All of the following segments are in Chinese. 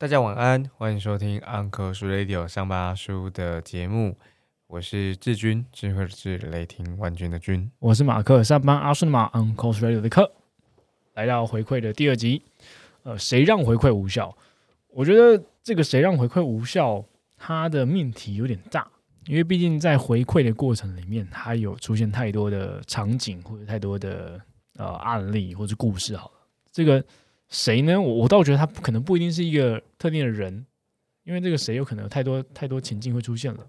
大家晚安，欢迎收听 Uncle 叔 Radio 上班阿叔的节目，我是志军，智慧的智，雷霆万钧的军。我是马克，上班阿叔的马，Uncle Radio 的课，来到回馈的第二集。呃，谁让回馈无效？我觉得这个谁让回馈无效，它的命题有点大，因为毕竟在回馈的过程里面，它有出现太多的场景或者太多的呃案例或者故事。好了，这个。谁呢？我我倒觉得他可能不一定是一个特定的人，因为这个谁有可能有太多太多情境会出现了。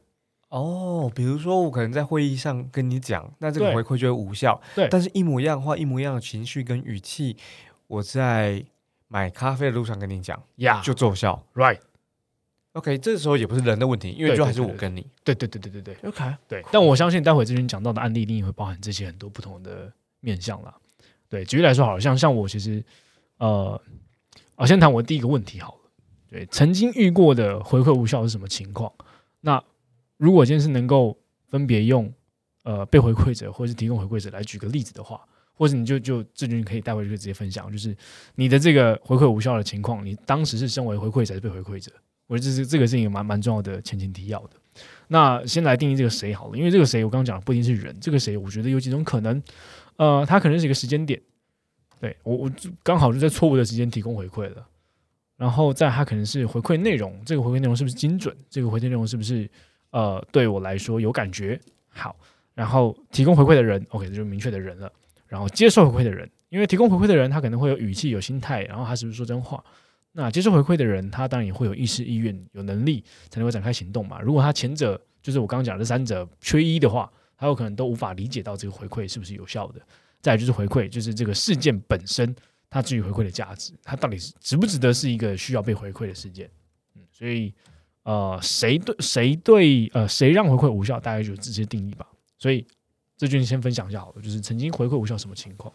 哦，比如说我可能在会议上跟你讲，那这个回馈就会无效。对，但是一模一样的话，一模一样的情绪跟语气，我在买咖啡的路上跟你讲，呀，就奏效。Right？OK，这时候也不是人的问题，因为就还是我跟你。对对对对对对。OK，对。但我相信待会这边讲到的案例一定会包含这些很多不同的面向啦。对，举例来说，好像像我其实。呃，我先谈我第一个问题好了。对，曾经遇过的回馈无效是什么情况？那如果今天是能够分别用呃被回馈者或者是提供回馈者来举个例子的话，或者你就就志军可以带回去直接分享，就是你的这个回馈无效的情况，你当时是身为回馈者还是被回馈者？我觉得这这个是一个蛮蛮重要的前情提要的。那先来定义这个谁好了，因为这个谁我刚刚讲的不一定是人，这个谁我觉得有几种可能，呃，他可能是一个时间点。对我，我刚好就在错误的时间提供回馈了，然后在他可能是回馈内容，这个回馈内容是不是精准？这个回馈内容是不是呃对我来说有感觉？好，然后提供回馈的人，OK，这就明确的人了。然后接受回馈的人，因为提供回馈的人他可能会有语气、有心态，然后他是不是说真话？那接受回馈的人，他当然也会有意识、意愿、有能力才能够展开行动嘛。如果他前者就是我刚刚讲的三者缺一的话，他有可能都无法理解到这个回馈是不是有效的。再就是回馈，就是这个事件本身，它至于回馈的价值，它到底是值不值得是一个需要被回馈的事件？嗯，所以呃，谁对谁对呃谁让回馈无效，大概就这些定义吧。所以这句你先分享一下好了，就是曾经回馈无效什么情况？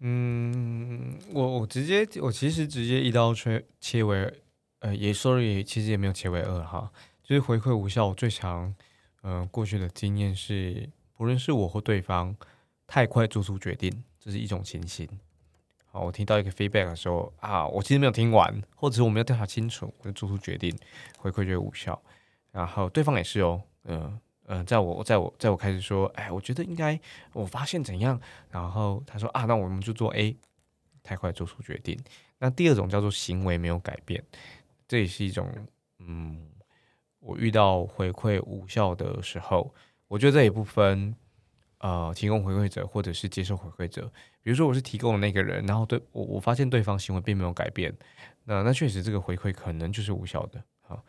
嗯，我我直接我其实直接一刀切切为呃也 sorry，其实也没有切为二哈，就是回馈无效，我最常嗯过去的经验是。不论是我或对方太快做出决定，这是一种情形。好，我听到一个 feedback 的时候啊，我其实没有听完，或者是我没有调查清楚，我就做出决定，回馈就无效。然后对方也是哦，嗯嗯，在我在我在我开始说，哎，我觉得应该，我发现怎样，然后他说啊，那我们就做 A，太快做出决定。那第二种叫做行为没有改变，这也是一种，嗯，我遇到回馈无效的时候。我觉得这也不分，呃，提供回馈者或者是接受回馈者。比如说，我是提供的那个人，然后对我我发现对方行为并没有改变，那那确实这个回馈可能就是无效的。好，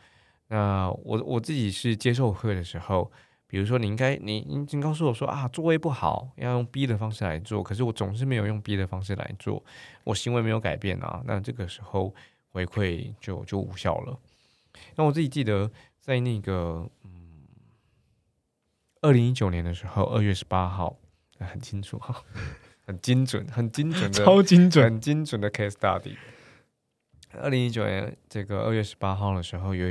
那我我自己是接受回馈的时候，比如说你应该你你经告诉我说啊，座位不好，要用 B 的方式来做，可是我总是没有用 B 的方式来做，我行为没有改变啊，那这个时候回馈就就无效了。那我自己记得在那个嗯。二零一九年的时候，二月十八号，很清楚哈，很精准，很精准的，超精准，很精准的 case study。二零一九年这个二月十八号的时候，有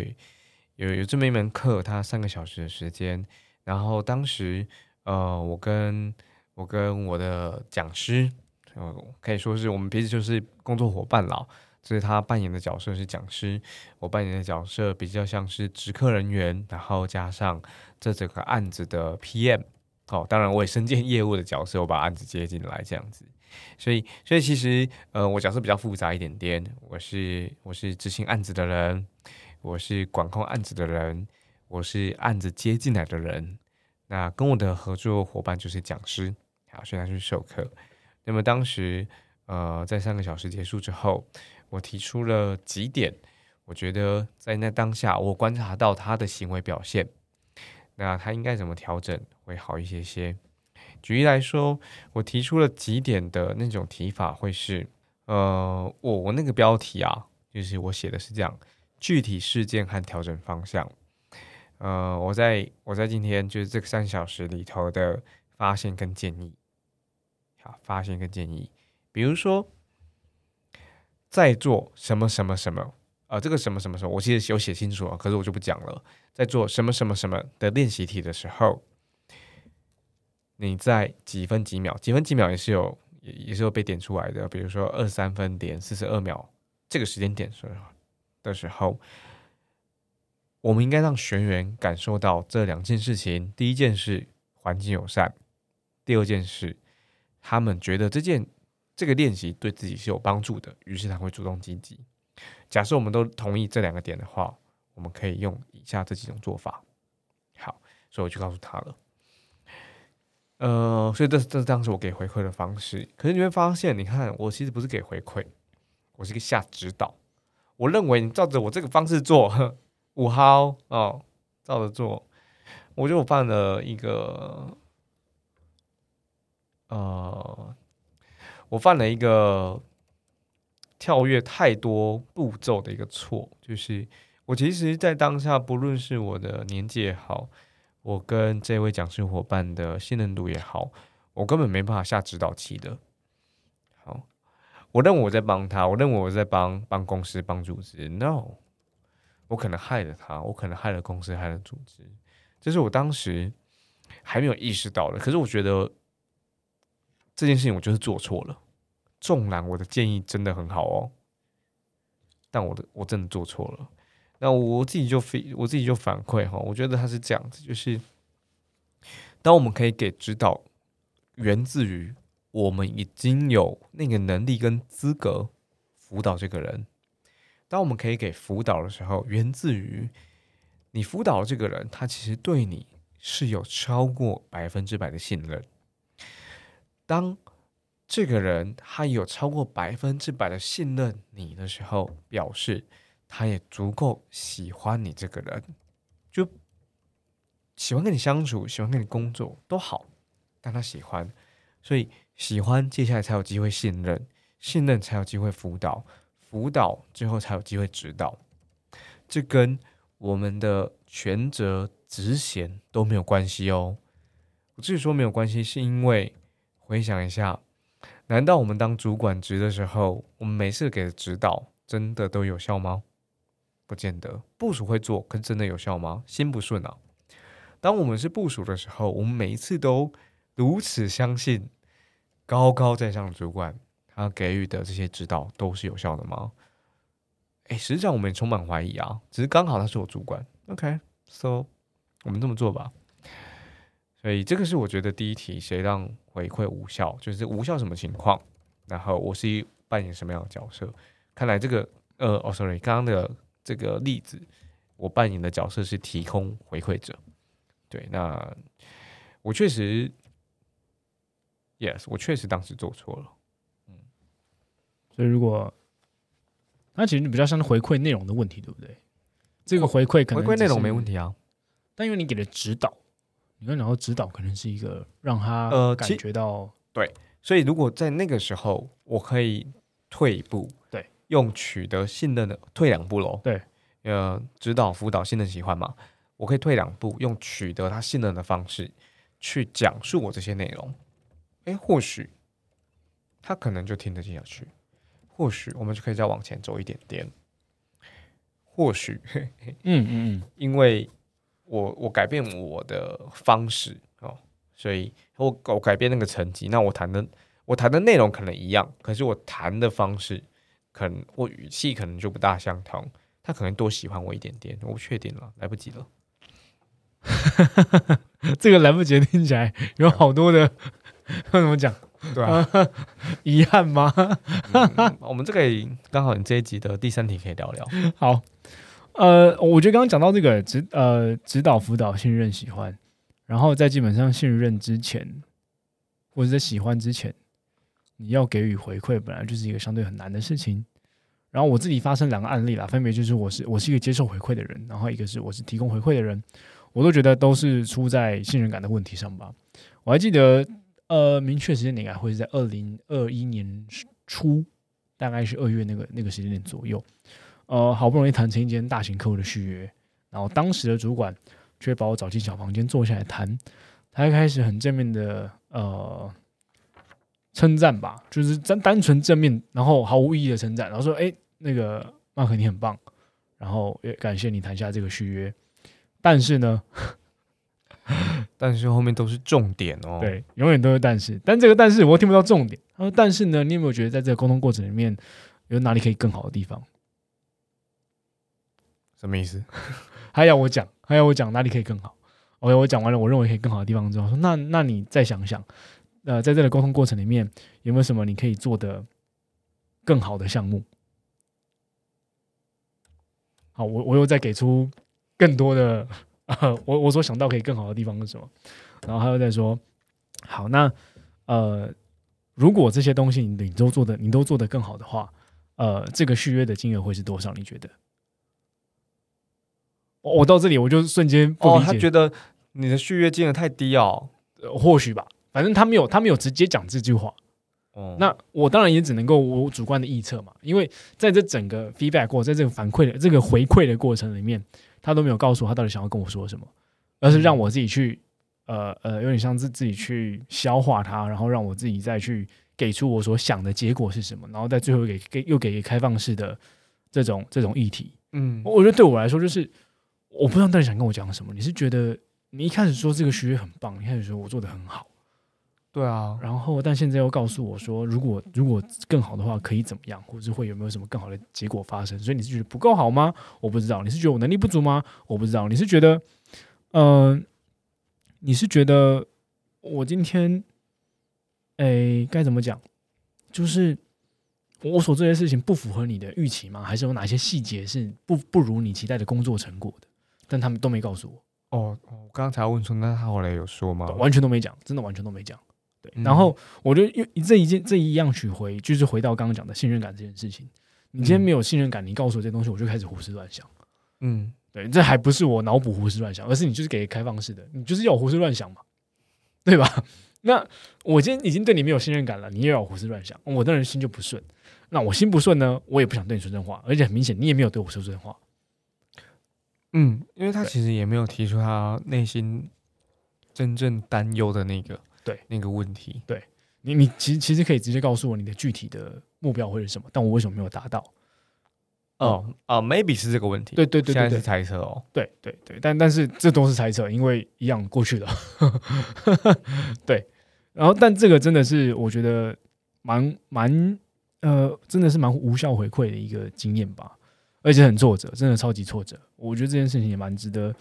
有有这么一门课，它三个小时的时间，然后当时呃，我跟我跟我的讲师，呃，可以说是我们彼此就是工作伙伴了。所以他扮演的角色是讲师，我扮演的角色比较像是直客人员，然后加上这整个案子的 PM，哦，当然我也身兼业务的角色，我把案子接进来这样子。所以，所以其实呃，我角色比较复杂一点点，我是我是执行案子的人，我是管控案子的人，我是案子接进来的人。那跟我的合作伙伴就是讲师，好，所以他是授课。那么当时呃，在三个小时结束之后。我提出了几点，我觉得在那当下，我观察到他的行为表现，那他应该怎么调整会好一些些。举例来说，我提出了几点的那种提法，会是，呃，我我那个标题啊，就是我写的是这样：具体事件和调整方向。呃，我在我在今天就是这个三小时里头的发现跟建议，好，发现跟建议，比如说。在做什么什么什么呃，这个什么什么什么，我其实有写清楚了，可是我就不讲了。在做什么什么什么的练习题的时候，你在几分几秒，几分几秒也是有也也是有被点出来的。比如说二三分点四十二秒这个时间点时的时候，我们应该让学员感受到这两件事情：第一件事环境友善，第二件事他们觉得这件这个练习对自己是有帮助的，于是他会主动积极。假设我们都同意这两个点的话，我们可以用以下这几种做法。好，所以我就告诉他了。呃，所以这这是当时我给回馈的方式。可是你会发现，你看我其实不是给回馈，我是一个下指导。我认为你照着我这个方式做，五号哦，照着做，我觉得我犯了一个，呃，我犯了一个。跳跃太多步骤的一个错，就是我其实，在当下，不论是我的年纪也好，我跟这位讲师伙伴的信任度也好，我根本没办法下指导期的。好，我认为我在帮他，我认为我在帮帮公司、帮组织。No，我可能害了他，我可能害了公司，害了组织。这是我当时还没有意识到的。可是我觉得这件事情，我就是做错了。纵然我的建议真的很好哦，但我的我真的做错了。那我自己就非我自己就反馈哈，我觉得他是这样子，就是当我们可以给指导，源自于我们已经有那个能力跟资格辅导这个人。当我们可以给辅导的时候，源自于你辅导这个人，他其实对你是有超过百分之百的信任。当这个人他有超过百分之百的信任你的时候，表示他也足够喜欢你这个人，就喜欢跟你相处，喜欢跟你工作都好，但他喜欢，所以喜欢接下来才有机会信任，信任才有机会辅导，辅导最后才有机会指导。这跟我们的权责职衔都没有关系哦。我之所以说没有关系，是因为回想一下。难道我们当主管职的时候，我们每次给的指导真的都有效吗？不见得。部署会做，可是真的有效吗？心不顺啊。当我们是部署的时候，我们每一次都如此相信高高在上的主管，他给予的这些指导都是有效的吗？哎，实际上我们也充满怀疑啊。只是刚好他是我主管，OK，So 我们这么做吧。所以这个是我觉得第一题，谁让回馈无效，就是无效什么情况？然后我是扮演什么样的角色？看来这个呃，哦，sorry，刚刚的这个例子，我扮演的角色是提供回馈者。对，那我确实，yes，我确实当时做错了。嗯，所以如果那其实比较像是回馈内容的问题，对不对？这个回馈可能回馈内容没问题啊，但因为你给的指导。你看，然后指导可能是一个让他呃感觉到对，所以如果在那个时候，我可以退一步，对，用取得信任的退两步喽，对，呃，指导辅导信任喜欢嘛，我可以退两步，用取得他信任的方式去讲述我这些内容，哎，或许他可能就听得进下去，或许我们就可以再往前走一点点，或许，嗯嗯嗯，因为。我我改变我的方式哦，所以我我改变那个层级，那我谈的我谈的内容可能一样，可是我谈的方式可能我语气可能就不大相同，他可能多喜欢我一点点，我不确定了，来不及了。这个来不及听起来有好多的，怎么讲？对啊，遗憾吗？我们这个刚好你这一集的第三题可以聊聊。好。呃，我觉得刚刚讲到这个指呃指导辅导信任喜欢，然后在基本上信任之前，或者在喜欢之前，你要给予回馈，本来就是一个相对很难的事情。然后我自己发生两个案例啦，分别就是我是我是一个接受回馈的人，然后一个是我是提供回馈的人，我都觉得都是出在信任感的问题上吧。我还记得，呃，明确时间点应该会是在二零二一年初，大概是二月那个那个时间点左右。呃，好不容易谈成一间大型客户的续约，然后当时的主管却把我找进小房间坐下来谈，他一开始很正面的呃称赞吧，就是单单纯正面，然后毫无意义的称赞，然后说：“哎，那个马克你很棒，然后也感谢你谈下这个续约。但是呢，但是后面都是重点哦。，对，永远都是但是，但这个但是我又听不到重点。他说，但是呢，你有没有觉得在这个沟通过程里面有哪里可以更好的地方？什么意思？还要我讲，还要我讲哪里可以更好？OK，我讲完了，我认为可以更好的地方之后，说那那你再想想，呃，在这个沟通过程里面有没有什么你可以做的更好的项目？好，我我又再给出更多的，呃，我我所想到可以更好的地方是什么？然后他又在说，好，那呃，如果这些东西你你都做的你都做得更好的话，呃，这个续约的金额会是多少？你觉得？我我到这里我就瞬间不哦，理解，他觉得你的续约金额太低哦。呃或许吧，反正他没有他没有直接讲这句话。哦，那我当然也只能够我主观的臆测嘛，因为在这整个 feedback 过，在这个反馈的这个回馈的过程里面，他都没有告诉我他到底想要跟我说什么，而是让我自己去呃呃，有点像自自己去消化它，然后让我自己再去给出我所想的结果是什么，然后在最后给给又给开放式的这种这种议题。嗯，我觉得对我来说，就是我不知道到底想跟我讲什么。你是觉得你一开始说这个学业很棒，你一开始说我做的很好。对啊，然后但现在又告诉我说，如果如果更好的话，可以怎么样，或者是会有没有什么更好的结果发生？所以你是觉得不够好吗？我不知道。你是觉得我能力不足吗？我不知道。你是觉得，嗯、你是觉得我今天，哎，该怎么讲？就是我所做这些事情不符合你的预期吗？还是有哪些细节是不不如你期待的工作成果的？但他们都没告诉我，哦，哦我刚才问说，那他后来有说吗？完全都没讲，真的完全都没讲。对，嗯然后我就用这一件这一样取回，就是回到刚刚讲的信任感这件事情。你今天嗯没有信任感，你告诉我这东西，我就开始胡思乱想。嗯，对，这还不是我脑补胡思乱想，而是你就是给开放式的，你就是要我胡思乱想嘛，对吧？那我今天已经对你没有信任感了，你又要我胡思乱想，我当然心就不顺。那我心不顺呢，我也不想对你说真话，而且很明显你也没有对我说真话。嗯，因为他其实也没有提出他内心真正担忧的那个对那个问题。对你你其实其实可以直接告诉我你的具体的目标会是什么，但我为什么没有达到？哦啊，maybe 是这个问题。对对对现在是，猜测哦。对对对，但但是这都是猜测，因为一样过去了。对，然后但这个真的是我觉得蛮蛮呃，真的是蛮无效回馈的一个经验吧，而且很挫折，真的超级挫折。我觉得这件事情也蛮值得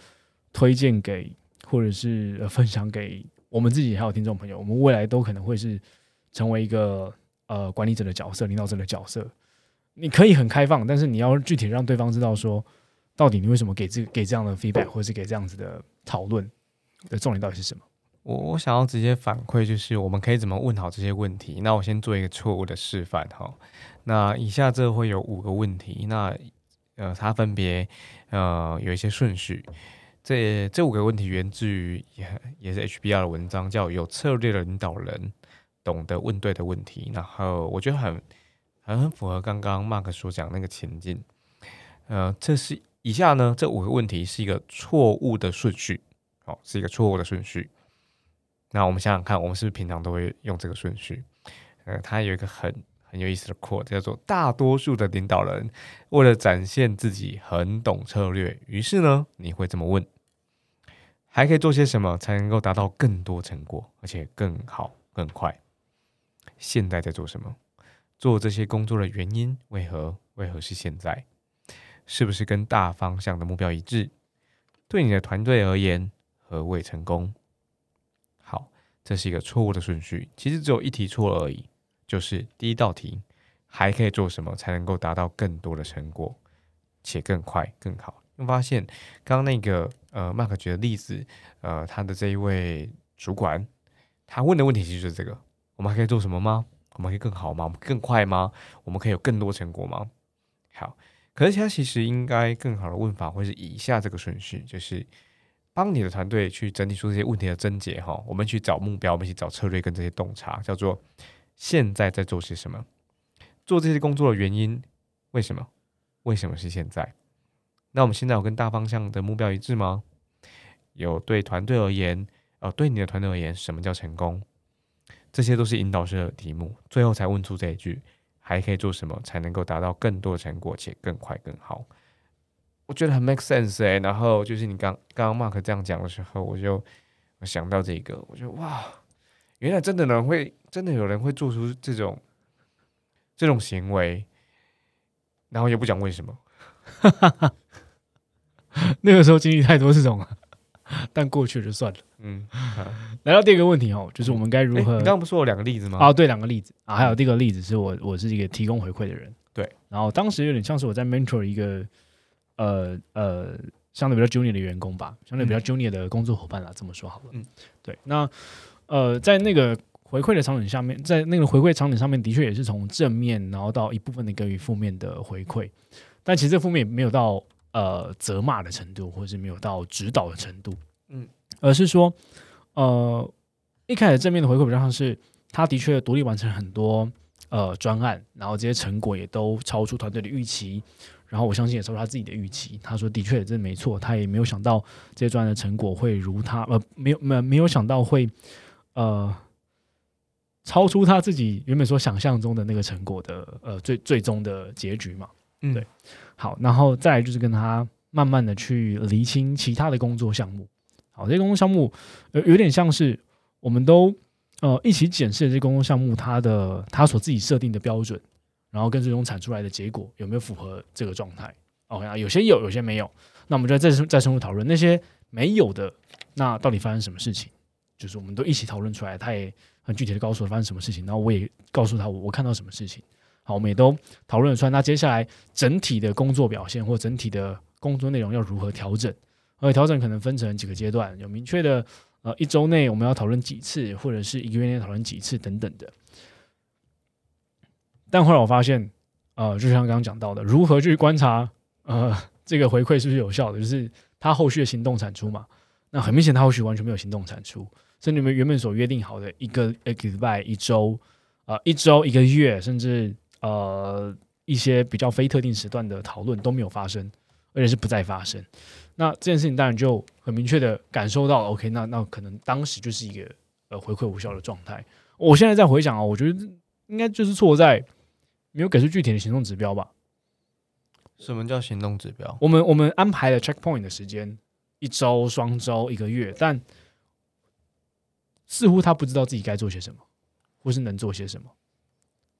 推荐给或者是、呃、分享给我们自己还有听众朋友，我们未来都可能会是成为一个呃管理者的角色、领导者的角色。你可以很开放，但是你要具体让对方知道说，到底你为什么给这给这样的 feedback，或者是给这样子的讨论的重点到底是什么？我我想要直接反馈，就是我们可以怎么问好这些问题。那我先做一个错误的示范哈。那以下这会有五个问题，那呃，它分别呃有一些顺序。这这五个问题源自于也也是 HBR 的文章，叫《有策略的领导人懂得问对的问题》。然后我觉得很很很符合刚刚 Mark 所讲那个情境。呃，这是以下呢这五个问题是一个错误的顺序，好、是一个错误的顺序。那我们想想看，我们是不是平常都会用这个顺序？呃，它有一个很很有意思的 quote，叫做“大多数的领导人为了展现自己很懂策略，于是呢，你会这么问：还可以做些什么才能够达到更多成果，而且更好、更快？现在在做什么？做这些工作的原因为何？为何是现在？是不是跟大方向的目标一致？对你的团队而言，何谓成功？好，这是一个错误的顺序，其实只有一题错而已，就是第一道题，还可以做什么才能够达到更多的成果，且更快更好？你会发现刚刚那个呃麦克举的例子，呃，他的这一位主管，他问的问题其实就是这个：我们还可以做什么吗？我们可以更好吗？我们更快吗？我们可以有更多成果吗？好，可是他其实应该更好的问法会是以下这个顺序，就是帮你的团队去整理出这些问题的症结哈。我们去找目标，我们去找策略跟这些洞察，叫做现在在做些什么，做这些工作的原因，为什么？为什么是现在？那我们现在有跟大方向的目标一致吗？有对团队而言，呃，对你的团队而言，什么叫成功？这些都是引导式的题目，最后才问出这一句：还可以做什么才能够达到更多的成果且更快更好？我觉得很 make sense 哎、然后就是你刚刚刚 Mark 这样讲的时候，我就想到这个，我就哇，原来真的能会真的有人会做出这种这种行为，然后也不讲为什么。那个时候经历太多这种了，但过去了就算了。嗯，来到第二个问题哦，就是我们该如诶何你刚刚不是说有两个例子吗？啊？对，两个例子啊，还有第一个例子是我我是一个提供回馈的人，对，然后当时有点像是我在 mentor 一个呃呃相对比较 junior 的员工吧，相对比较 junior 的工作伙伴啦，这么说好了，嗯，对，那呃在那个回馈的场景下面，在那个回馈场景上面，的确也是从正面，然后到一部分的给予负面的回馈，但其实这负面也没有到呃责骂的程度，或者是没有到指导的程度，嗯，而是说呃一开始正面的回馈比较像是他的确独立完成很多呃专案，然后这些成果也都超出团队的预期，然后我相信也超出他自己的预期。他说的确这没错，他也没有想到这些专案的成果会如他呃没有没没有想到会呃超出他自己原本所想象中的那个成果的呃最最终的结局嘛。嗯对好，然后再来就是跟他慢慢的去厘清其他的工作项目。好，这些工作项目呃有点像是我们都呃一起检视这些工作项目它的它所自己设定的标准，然后跟最终产出来的结果有没有符合这个状态。哦，啊有些有，有些没有。那我们就再再深入讨论那些没有的，那到底发生什么事情？就是我们都一起讨论出来，他也很具体的告诉我发生什么事情，然后我也告诉他我我看到什么事情。好，我们也都讨论了出来。那接下来整体的工作表现或整体的工作内容要如何调整？而且调整可能分成几个阶段，有明确的呃一周内我们要讨论几次，或者是一个月内讨论几次等等的。但后来我发现，呃，就像刚刚讲到的，如何去观察呃这个回馈是不是有效的，就是他后续的行动产出嘛。那很明显，他后续完全没有行动产出，甚至你们原本所约定好的一个一个礼拜、一周、呃一周、一个月，甚至呃一些比较非特定时段的讨论都没有发生，而且是不再发生。那这件事情当然就很明确的感受到了，OK，那那可能当时就是一个呃回馈无效的状态。我现在在回想啊，我觉得应该就是错在没有给出具体的行动指标吧。什么叫行动指标？我们我们安排了 checkpoint 的时间，一周、双周、一个月，但似乎他不知道自己该做些什么，或是能做些什么。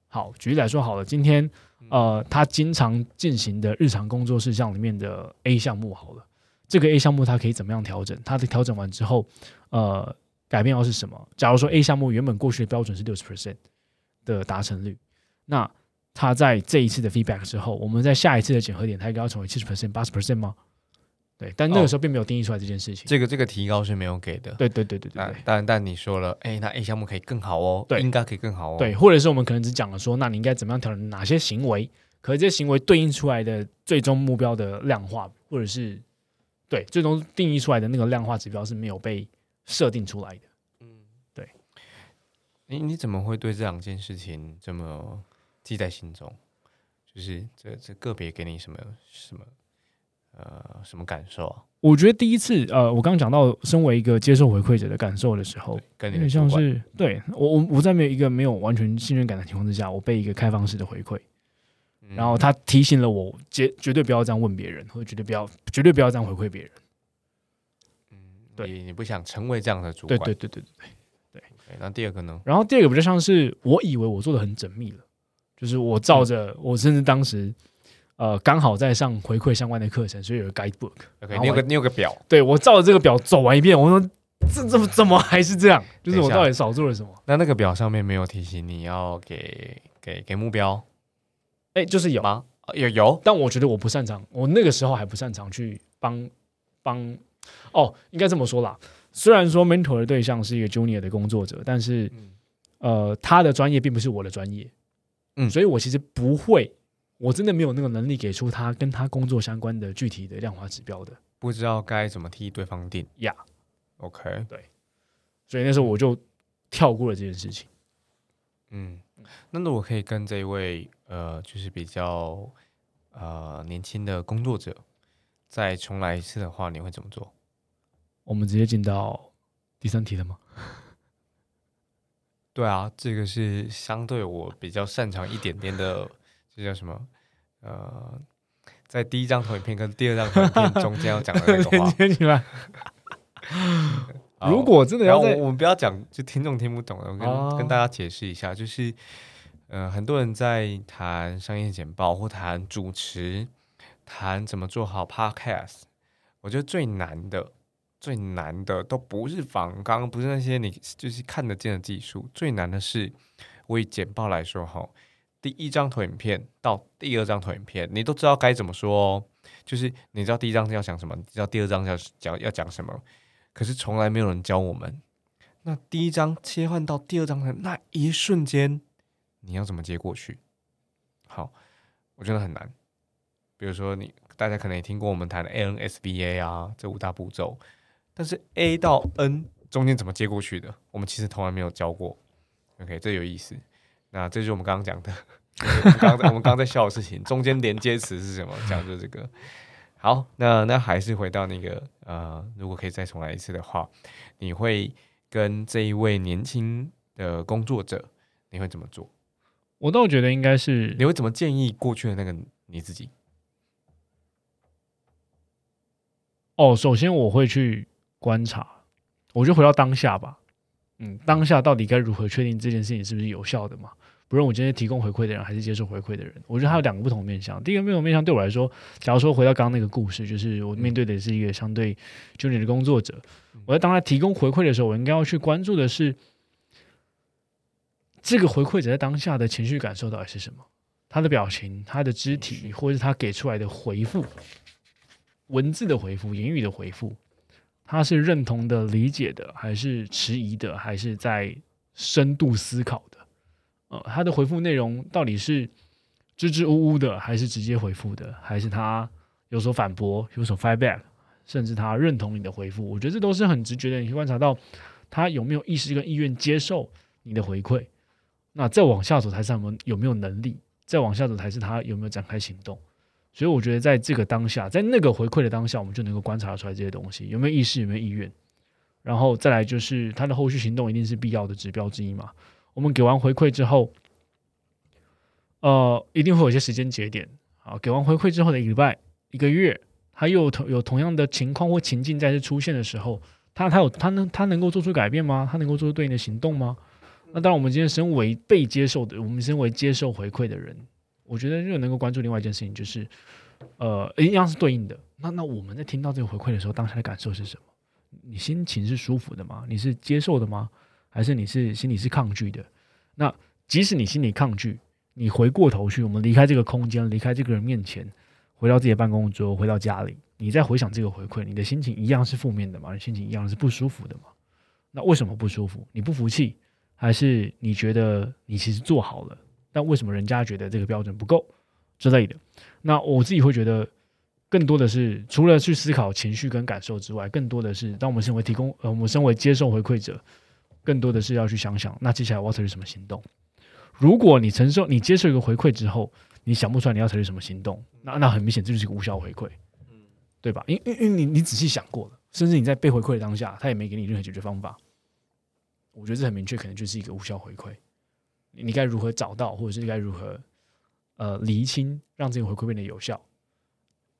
好，举例来说好了，今天呃，他经常进行的日常工作事项里面的 A 项目好了，这个 A 项目它可以怎么样调整？它的调整完之后，呃，改变要是什么？假如说 A 项目原本过去的标准是六十 percent 的达成率，那他在这一次的 feedback 之后，我们在下一次的检核点，他应该要成为七十 percent、八十 percent 吗？对，但那个时候并没有定义出来这件事情。这个这个提高是没有给的。对对对对对但对但但你说了，哎，那 A 项目可以更好哦，对应该可以更好哦。对，或者是我们可能只讲了说，那你应该怎么样调整哪些行为，可是这些行为对应出来的最终目标的量化，或者是对最终定义出来的那个量化指标是没有被设定出来的。嗯，对你你怎么会对这两件事情这么记在心中？就是这这个别给你什么什么呃什么感受啊？我觉得第一次，呃，我刚刚讲到身为一个接受回馈者的感受的时候有点像是对我我我在没有一个没有完全信任感的情况之下，我被一个开放式的回馈，嗯然后他提醒了我，绝绝对不要这样问别人，或者绝对不要绝对不要这样回馈别人。嗯对你你不想成为这样的主对管？对对对对。对那第二个呢？然后第二个不就像是我以为我做的很缜密了，就是我照着我甚至当时呃刚好在上回馈相关的课程，所以有个后我你有个你有个表，对我照着这个表走完一遍，我说这怎么怎么还是这样？就是我到底少做了什么？那那个表上面没有提醒你要给给给目标哎，就是有，吗？啊有有，但我觉得我不擅长，我那个时候还不擅长去帮帮哦，应该这么说啦。虽然说 mentor 的对象是一个 junior 的工作者，但是嗯呃，他的专业并不是我的专业，嗯所以我其实不会，我真的没有那个能力给出他跟他工作相关的具体的量化指标的，不知道该怎么替对方定呀。OK，对所以那时候我就跳过了这件事情。嗯，那如果可以跟这一位呃，就是比较呃年轻的工作者再重来一次的话，你会怎么做？我们直接进到第三题了吗？对啊，这个是相对我比较擅长一点点的，这叫什么？呃，在第一张投影片跟第二张投影片 中间要讲的那个话。连接起来。如果真的要在我我们不要讲，就听众听不懂的，我跟、哦跟大家解释一下，就是呃，很多人在谈商业简报或谈主持，谈怎么做好 podcast，我觉得最难的。最难的都不是仿纲，不是那些你就是看得见的技术，最难的是，我以简报来说哈，第一张投影片到第二张投影片，你都知道该怎么说哦，就是你知道第一张要讲什么，你知道第二张要讲要讲什么，可是从来没有人教我们。那第一章切换到第二章的那一瞬间，你要怎么接过去？好，我觉得很难。比如说你，大家可能也听过我们谈的 ANSBA 啊，这五大步骤，但是 A 到 N 中间怎么接过去的，我们其实从来没有教过。OK，这有意思。那这就是我们刚刚讲的，我们刚我们刚刚在笑的事情，中间连接词是什么？讲的这个。好，那那还是回到那个呃，如果可以再重来一次的话，你会跟这一位年轻的工作者，你会怎么做？我倒觉得应该是你会怎么建议过去的那个你自己？哦，首先我会去观察，我就回到当下吧。嗯，当下到底该如何确定这件事情是不是有效的嘛？不论我今天提供回馈的人还是接受回馈的人，我觉得他有两个不同面向。第一个不同面向对我来说，假如说回到刚刚那个故事，就是我面对的是一个相对 junior 的工作者，我在当他提供回馈的时候，我应该要去关注的是这个回馈者在当下的情绪感受到底是什么，他的表情、他的肢体，或者是他给出来的回复。文字的回复、言语的回复，他是认同的、理解的，还是迟疑的，还是在深度思考的？呃，他的回复内容到底是支支吾吾的，还是直接回复的，还是他有所反驳、有所 feedback，甚至他认同你的回复？我觉得这都是很直觉的，你去观察到他有没有意识跟意愿接受你的回馈。那再往下走，才是他们有没有能力；再往下走，才是他有没有展开行动。所以我觉得，在这个当下，在那个回馈的当下，我们就能够观察出来这些东西有没有意识，有没有意愿，然后再来就是他的后续行动一定是必要的指标之一嘛。我们给完回馈之后，呃，一定会有些时间节点。啊，给完回馈之后的一个礼拜、一个月，他又有同有同样的情况或情境再次出现的时候，他他有他能他能够做出改变吗？他能够做出对应的行动吗？那当然，我们今天身为被接受的，我们身为接受回馈的人。我觉得又能够关注另外一件事情，就是，呃，一样是对应的。那那我们在听到这个回馈的时候，当下的感受是什么？你心情是舒服的吗？你是接受的吗？还是你是心里是抗拒的？那即使你心里抗拒，你回过头去，我们离开这个空间，离开这个人面前，回到自己的办公桌，回到家里，你再回想这个回馈，你的心情一样是负面的吗？你心情一样是不舒服的吗？那为什么不舒服？你不服气，还是你觉得你其实做好了？但为什么人家觉得这个标准不够之类的？那我自己会觉得，更多的是除了去思考情绪跟感受之外，更多的是当我们身为提供，呃，我们身为接受回馈者，更多的是要去想想，那接下来我要采取什么行动？如果你承受、你接受一个回馈之后，你想不出来你要采取什么行动，那那很明显这就是一个无效回馈，对吧？因因因为你你仔细想过了，甚至你在被回馈的当下，他也没给你任何解决方法，我觉得这很明确，可能就是一个无效回馈。你该如何找到，或者是该如何呃厘清，让这个回馈变得有效？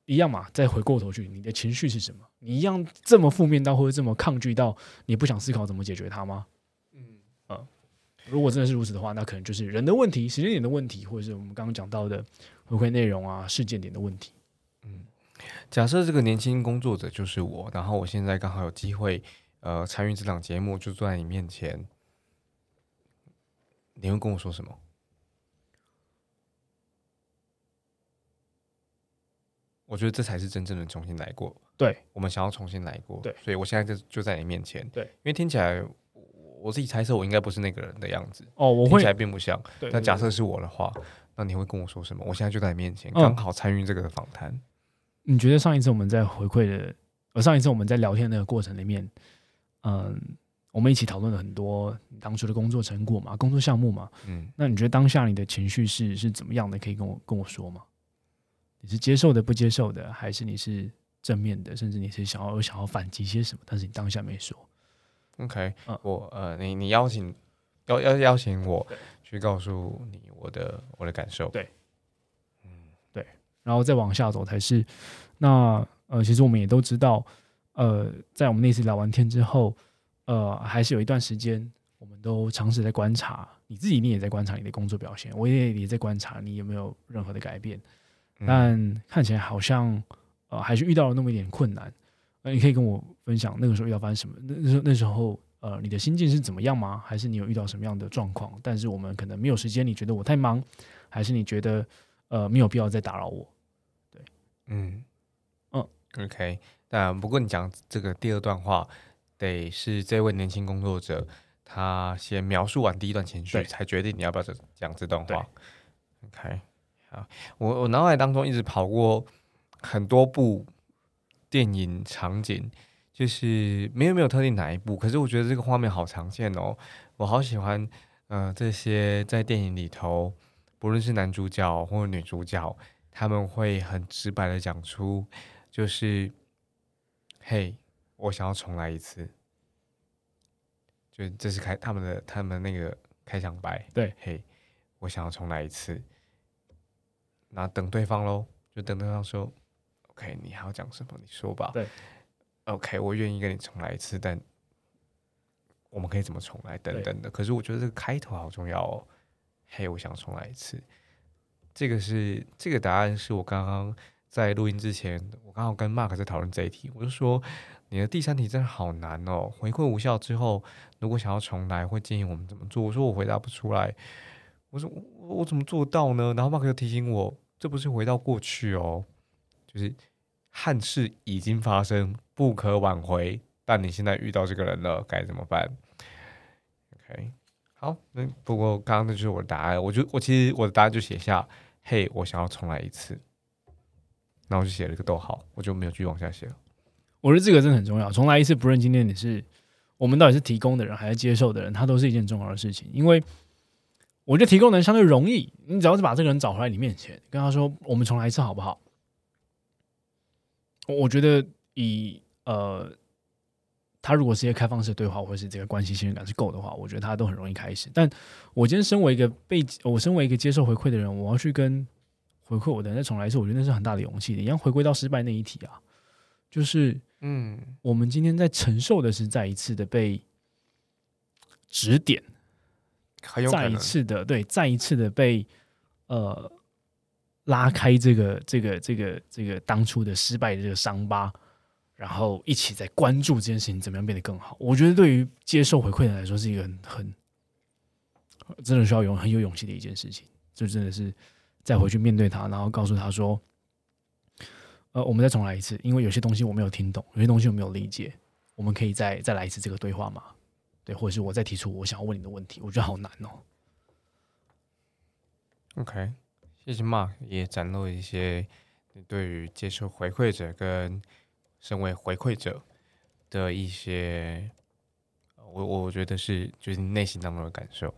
一样嘛，再回过头去，你的情绪是什么？你一样这么负面到，或者这么抗拒到，你不想思考怎么解决它吗？嗯呃，如果真的是如此的话，那可能就是人的问题、时间点的问题，或者是我们刚刚讲到的回馈内容啊、事件点的问题。嗯假设这个年轻工作者就是我，然后我现在刚好有机会，呃，参与这档节目，就坐在你面前，你会跟我说什么？我觉得这才是真正的重新来过。对，我们想要重新来过。对，所以我现在就就在你面前。对，因为听起来我我自己猜测，我应该不是那个人的样子，哦，我会听起来并不像。对，那假设是我的话，那你会跟我说什么？我现在就在你面前，嗯刚好参与这个访谈。你觉得上一次我们在回馈的，呃，上一次我们在聊天的那个过程里面，嗯，我们一起讨论了很多你当初的工作成果嘛，工作项目嘛。嗯，那你觉得当下你的情绪是是怎么样的？可以跟我跟我说吗？你是接受的、不接受的，还是你是正面的，甚至你是想要想要反击些什么，但是你当下没说？OK，、嗯我呃，你你邀请邀邀邀请我去告诉你我的我的感受。对，嗯，对，然后再往下走才是。那呃，其实我们也都知道，呃，在我们那次聊完天之后，呃，还是有一段时间，我们都尝试在观察你自己，你也在观察你的工作表现，我也也在观察你有没有任何的改变。但看起来好像呃，还是遇到了那么一点困难。那你可以跟我分享那个时候遇到发生什么？那那时候那时候呃，你的心境是怎么样吗？还是你有遇到什么样的状况？但是我们可能没有时间，你觉得我太忙，还是你觉得呃没有必要再打扰我？对，嗯嗯，OK。但不过你讲这个第二段话，得是这位年轻工作者他先描述完第一段情绪，才决定你要不要讲这段话。OK，好，我我脑海当中一直跑过很多部。电影场景就是没有没有特定哪一部，可是我觉得这个画面好常见哦，我好喜欢，呃，这些在电影里头，不论是男主角或女主角，他们会很直白的讲出，就是，嘿，我想要重来一次，就这是开他们的他们那个开场白，对，嘿，我想要重来一次，那等对方喽，就等对方说。OK，你还要讲什么？你说吧。对，OK，我愿意跟你重来一次，但我们可以怎么重来？等等的。可是我觉得这个开头好重要哦。嘿，我想重来一次。这个是这个答案，是我刚刚在录音之前，我刚好跟 Mark 在讨论这一题。我就说，你的第三题真的好难哦。回馈无效之后，如果想要重来，会建议我们怎么做？我说我回答不出来。我说我我怎么做到呢？然后 Mark 又提醒我，这不是回到过去哦。就是憾事已经发生，不可挽回。但你现在遇到这个人了，该怎么办？OK，好，那不过刚刚那就是我的答案。我就我其实我的答案就写下：嘿，我想要重来一次。然后就写了一个逗号，我就没有继续往下写了。我觉得这个真的很重要。重来一次，不论今天你是我们到底是提供的人还是接受的人，它都是一件重要的事情。因为我觉得提供人相对容易，你只要是把这个人找回来你面前，跟他说：“我们重来一次，好不好？”我觉得以呃，他如果是一个开放式对话，或者是这个关系信任感是够的话，我觉得他都很容易开始。但我今天身为一个被我身为一个接受回馈的人，我要去跟回馈我的人再重来一次，我觉得那是很大的勇气的。一样回归到失败那一题啊，就是嗯，我们今天在承受的是再一次的被指点，再一次的对，再一次的被呃。拉开这个这个这个这个当初的失败的这个伤疤，然后一起在关注这件事情怎么样变得更好。我觉得对于接受回馈的人来说是一个很很真的需要勇很有勇气的一件事情。就真的是再回去面对他，然后告诉他说：“呃，我们再重来一次，因为有些东西我没有听懂，有些东西我没有理解，我们可以再再来一次这个对话嘛？对，或者是我再提出我想要问你的问题，我觉得好难哦。” OK。谢谢 Mark 也展露一些你对于接受回馈者跟身为回馈者的一些，我我觉得是就是内心当中的感受。